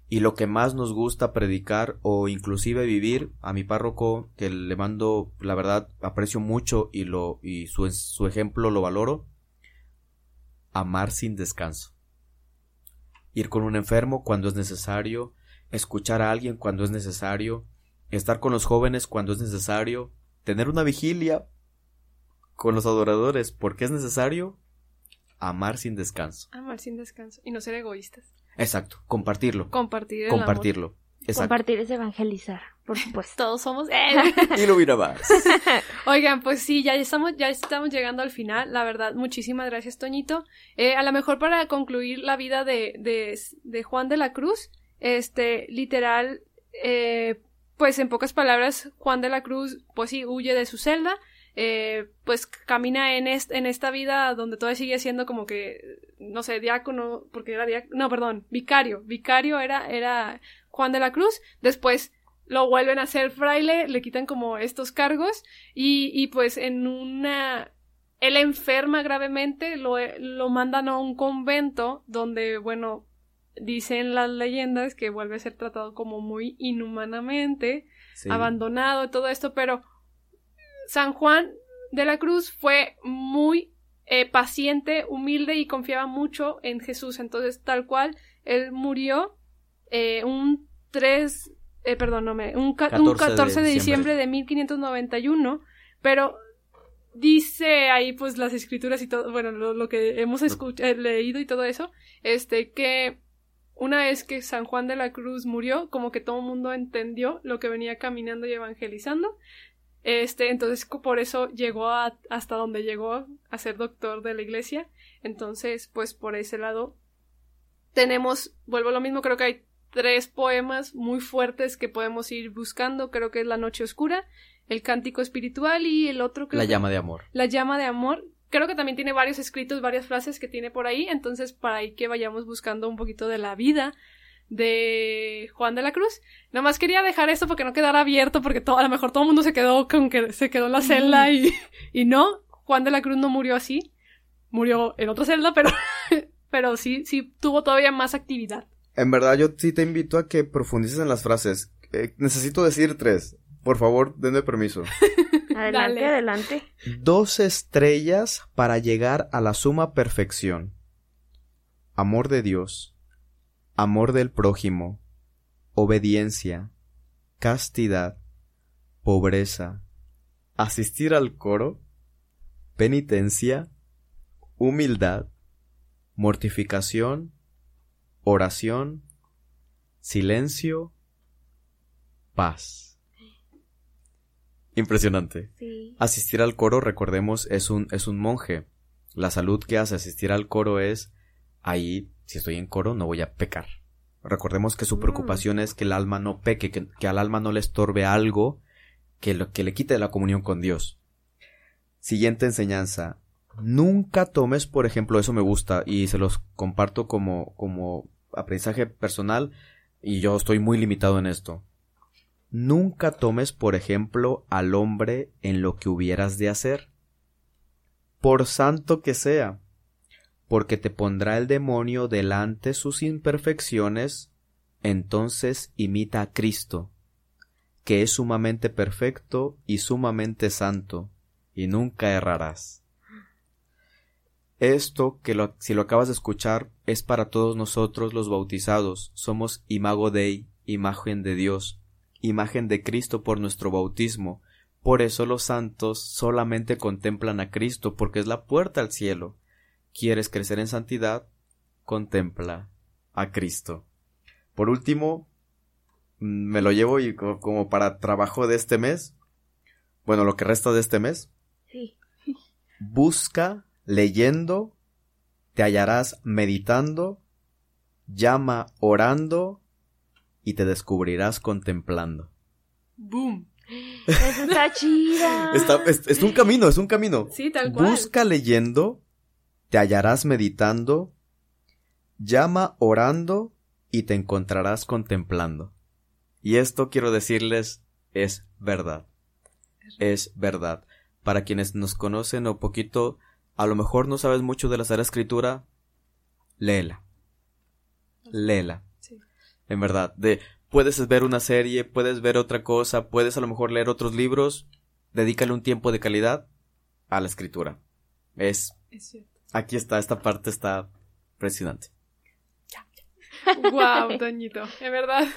y lo que más nos gusta predicar o inclusive vivir a mi párroco que le mando la verdad aprecio mucho y lo y su, su ejemplo lo valoro amar sin descanso ir con un enfermo cuando es necesario escuchar a alguien cuando es necesario estar con los jóvenes cuando es necesario tener una vigilia con los adoradores porque es necesario amar sin descanso. Amar sin descanso y no ser egoístas. Exacto, compartirlo. Compartir el Compartirlo. Exacto. Compartir es evangelizar, por supuesto. Todos somos. y lo mira más. Oigan, pues sí, ya estamos, ya estamos llegando al final. La verdad, muchísimas gracias, Toñito. Eh, a lo mejor para concluir la vida de, de, de Juan de la Cruz, este, literal, eh, pues en pocas palabras, Juan de la Cruz, pues sí, huye de su celda, eh, pues camina en, en esta vida donde todavía sigue siendo como que, no sé, diácono, porque era diácono, no, perdón, vicario, vicario era, era Juan de la Cruz, después lo vuelven a hacer fraile, le quitan como estos cargos y, y pues en una... Él enferma gravemente, lo, lo mandan a un convento donde, bueno, dicen las leyendas que vuelve a ser tratado como muy inhumanamente, abandonado, todo esto, pero San Juan de la Cruz fue muy eh, paciente, humilde y confiaba mucho en Jesús. Entonces, tal cual, él murió eh, un 3, eh, perdón, no me, un, 14, de, diciembre de 1591, pero dice ahí pues las escrituras y todo, bueno, lo, que hemos leído y todo eso, este, que una vez que San Juan de la Cruz murió, como que todo el mundo entendió lo que venía caminando y evangelizando. Este, entonces por eso llegó hasta donde llegó a ser doctor de la iglesia. Entonces, pues por ese lado tenemos, vuelvo a lo mismo, creo que hay tres poemas muy fuertes que podemos ir buscando. Creo que es La Noche Oscura, El Cántico Espiritual y el otro que... La Llama de Amor. La Llama de Amor. Creo que también tiene varios escritos, varias frases que tiene por ahí. Entonces, para ahí que vayamos buscando un poquito de la vida de Juan de la Cruz. Nada más quería dejar esto porque no quedara abierto, porque todo, a lo mejor todo el mundo se quedó con que se quedó en la celda y, y no, Juan de la Cruz no murió así. Murió en otra celda, pero, pero sí, sí tuvo todavía más actividad. En verdad, yo sí te invito a que profundices en las frases. Eh, necesito decir tres. Por favor, denme permiso. adelante, adelante. Dos estrellas para llegar a la suma perfección. Amor de Dios, amor del prójimo, obediencia, castidad, pobreza, asistir al coro, penitencia, humildad, mortificación, oración, silencio, paz. Impresionante. Asistir al coro, recordemos, es un, es un monje. La salud que hace asistir al coro es ahí, si estoy en coro, no voy a pecar. Recordemos que su mm. preocupación es que el alma no peque, que, que, al alma no le estorbe algo que, lo, que le quite la comunión con Dios. Siguiente enseñanza. Nunca tomes, por ejemplo, eso me gusta y se los comparto como, como aprendizaje personal y yo estoy muy limitado en esto. Nunca tomes, por ejemplo, al hombre en lo que hubieras de hacer, por santo que sea, porque te pondrá el demonio delante sus imperfecciones, entonces imita a Cristo, que es sumamente perfecto y sumamente santo, y nunca errarás. Esto, que si lo acabas de escuchar, es para todos nosotros los bautizados. Somos imago Dei, imagen de Dios, imagen de Cristo por nuestro bautismo. Por eso los santos solamente contemplan a Cristo, porque es la puerta al cielo. ¿Quieres crecer en santidad? Contempla a Cristo. Por último, mm, me lo llevo y como para trabajo de este mes. Bueno, lo que resta de este mes. Sí. Busca leyendo, te hallarás meditando, llama orando y te descubrirás contemplando. ¡Boom! Eso está chida. es, un camino, es un camino. Sí, tal cual. Busca leyendo, te hallarás meditando, llama orando y te encontrarás contemplando. Y esto quiero decirles es verdad. Es verdad. Para quienes nos conocen o poquito a lo mejor no sabes mucho de la Sagrada Escritura, léela. Léela. Sí. En verdad, de puedes ver una serie, puedes ver otra cosa, puedes a lo mejor leer otros libros, dedícale un tiempo de calidad a la escritura. Es, es cierto. Aquí está, esta parte está impresionante. Wow, Toñito, en verdad.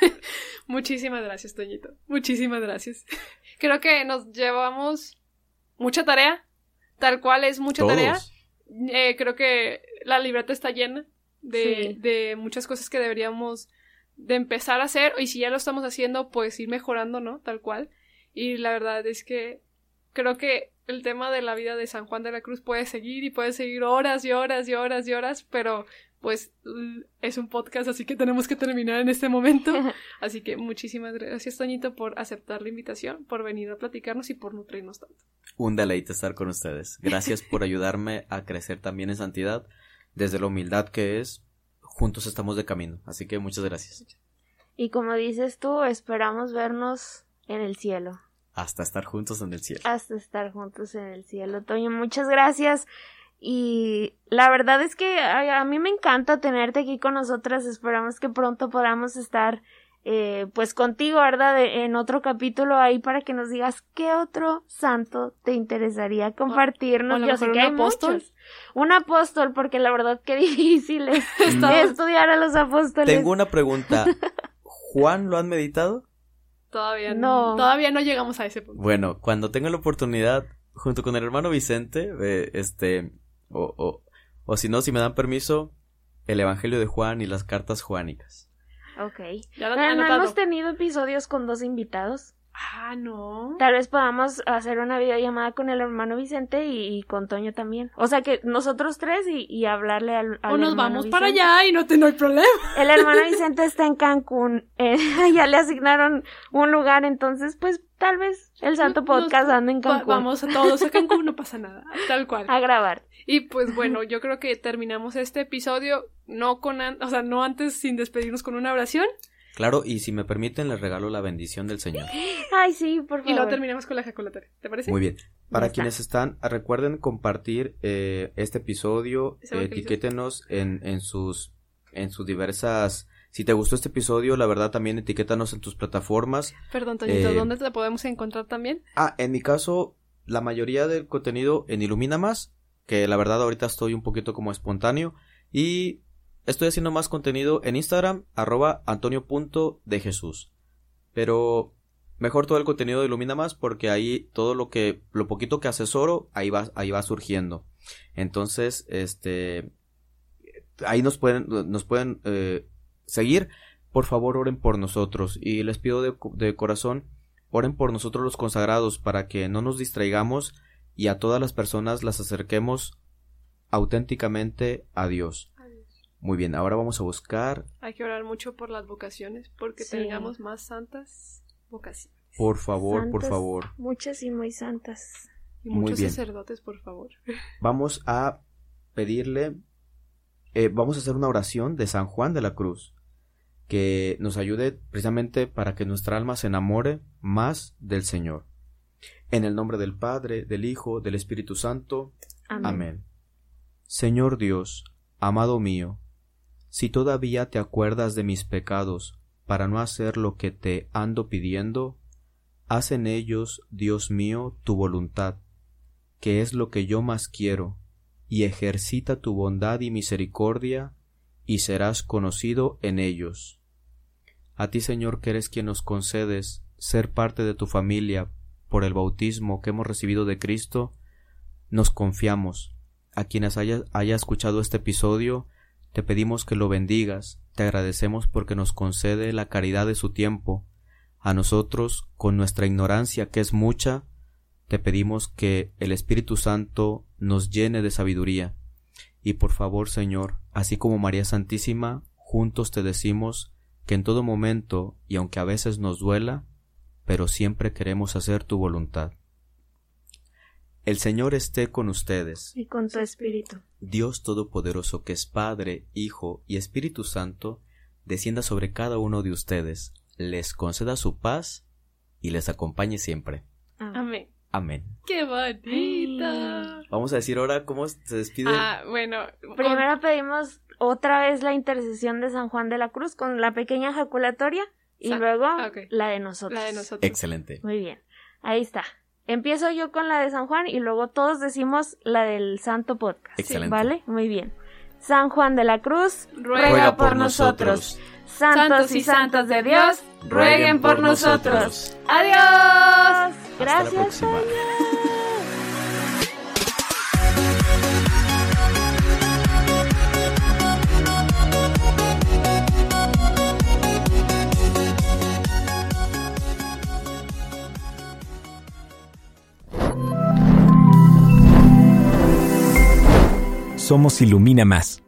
Muchísimas gracias, Toñito. Muchísimas gracias. Creo que nos llevamos mucha tarea, tal cual es mucha tarea. Eh, creo que la libreta está llena de, de muchas cosas que deberíamos de empezar a hacer y si ya lo estamos haciendo, pues ir mejorando, ¿no? Tal cual. Y la verdad es que creo que el tema de la vida de San Juan de la Cruz puede seguir y puede seguir horas y horas y horas y horas, pero pues es un podcast, así que tenemos que terminar en este momento. Así que muchísimas gracias, Toñito, por aceptar la invitación, por venir a platicarnos y por nutrirnos tanto. Un deleite estar con ustedes. Gracias por ayudarme a crecer también en santidad, desde la humildad que es, juntos estamos de camino. Así que muchas gracias. Y como dices tú, esperamos vernos en el cielo. Hasta estar juntos en el cielo. Hasta estar juntos en el cielo. Toño, muchas gracias. Y la verdad es que a, mí me encanta tenerte aquí con nosotras. Esperamos que pronto podamos estar eh, pues contigo, ¿verdad? en otro capítulo ahí para que nos digas qué otro santo te interesaría compartirnos. Yo sé que hay apóstol. Muchos. Un apóstol, porque la verdad que difícil es estudiar a los apóstoles. Tengo una pregunta. ¿Juan lo han meditado? Todavía no. Todavía no llegamos a ese punto. Bueno, cuando tenga la oportunidad, junto con el hermano Vicente, eh, este, o, o, o si no, si me dan permiso, el Evangelio de Juan y las cartas juánicas. Ok. Ya lo, ¿No hemos tenido episodios con dos invitados? Ah, no. Tal vez podamos hacer una videollamada con el hermano Vicente y, con Toño también. O sea que nosotros tres y, hablarle al, al O nos vamos para allá y no, te, no hay problema. El hermano Vicente está en Cancún. Eh, ya le asignaron un lugar, entonces pues tal vez el Santo Podcast anda en Cancún. vamos a todos a Cancún, no pasa nada. Tal cual. A grabar. Y pues bueno, yo creo que terminamos este episodio no con, o sea, no antes sin despedirnos con una oración. Claro, y si me permiten, les regalo la bendición del Señor. Ay, sí, por favor. Y lo terminamos con la ejaculatoria, ¿te parece? Muy bien. Para quienes están, recuerden compartir eh, este episodio, etiquétenos en, en, sus, en sus diversas... Si te gustó este episodio, la verdad también etiquétanos en tus plataformas. Perdón, Toñito, eh, ¿dónde te podemos encontrar también? Ah, en mi caso, la mayoría del contenido en Ilumina Más, que la verdad ahorita estoy un poquito como espontáneo. Y Estoy haciendo más contenido en Instagram, arroba Jesús. Pero mejor todo el contenido Ilumina Más porque ahí todo lo que, lo poquito que asesoro, ahí va, ahí va surgiendo. Entonces, este, ahí nos pueden, nos pueden eh, seguir. Por favor, oren por nosotros. Y les pido de, de corazón, oren por nosotros los consagrados para que no nos distraigamos y a todas las personas las acerquemos auténticamente a Dios. Muy bien, ahora vamos a buscar. Hay que orar mucho por las vocaciones, porque tengamos más santas vocaciones. Por favor, por favor. Muchas y muy santas. Y muchos sacerdotes, por favor. Vamos a pedirle, eh, vamos a hacer una oración de San Juan de la Cruz, que nos ayude precisamente para que nuestra alma se enamore más del Señor. En el nombre del Padre, del Hijo, del Espíritu Santo. Amén. Señor Dios, amado mío, si todavía te acuerdas de mis pecados para no hacer lo que te ando pidiendo, haz en ellos, Dios mío, tu voluntad, que es lo que yo más quiero, y ejercita tu bondad y misericordia, y serás conocido en ellos. A ti, Señor, que eres quien nos concedes ser parte de tu familia por el bautismo que hemos recibido de Cristo, nos confiamos. A quienes haya, haya escuchado este episodio, te pedimos que lo bendigas, te agradecemos porque nos concede la caridad de su tiempo. A nosotros, con nuestra ignorancia que es mucha, te pedimos que el Espíritu Santo nos llene de sabiduría. Y por favor, Señor, así como María Santísima, juntos te decimos que en todo momento, y aunque a veces nos duela, pero siempre queremos hacer tu voluntad. El Señor esté con ustedes. Y con tu espíritu. Dios Todopoderoso, que es Padre, Hijo y Espíritu Santo, descienda sobre cada uno de ustedes, les conceda su paz y les acompañe siempre. Amén. Amén. ¡Qué bonita! Vamos a decir ahora cómo se despide. Ah, bueno. Primero pedimos otra vez la intercesión de San Juan de la Cruz con la pequeña ejaculatoria y luego la de nosotros. La de nosotros. Excelente. Muy bien. Ahí está. Empiezo yo con la de San Juan y luego todos decimos la del Santo Podcast. Excelente. ¿Vale? Muy bien. San Juan de la Cruz, ruega, por, nosotros. Santos y santas de Dios, rueguen por nosotros. Adiós. Gracias. Hasta la Somos Ilumina Más.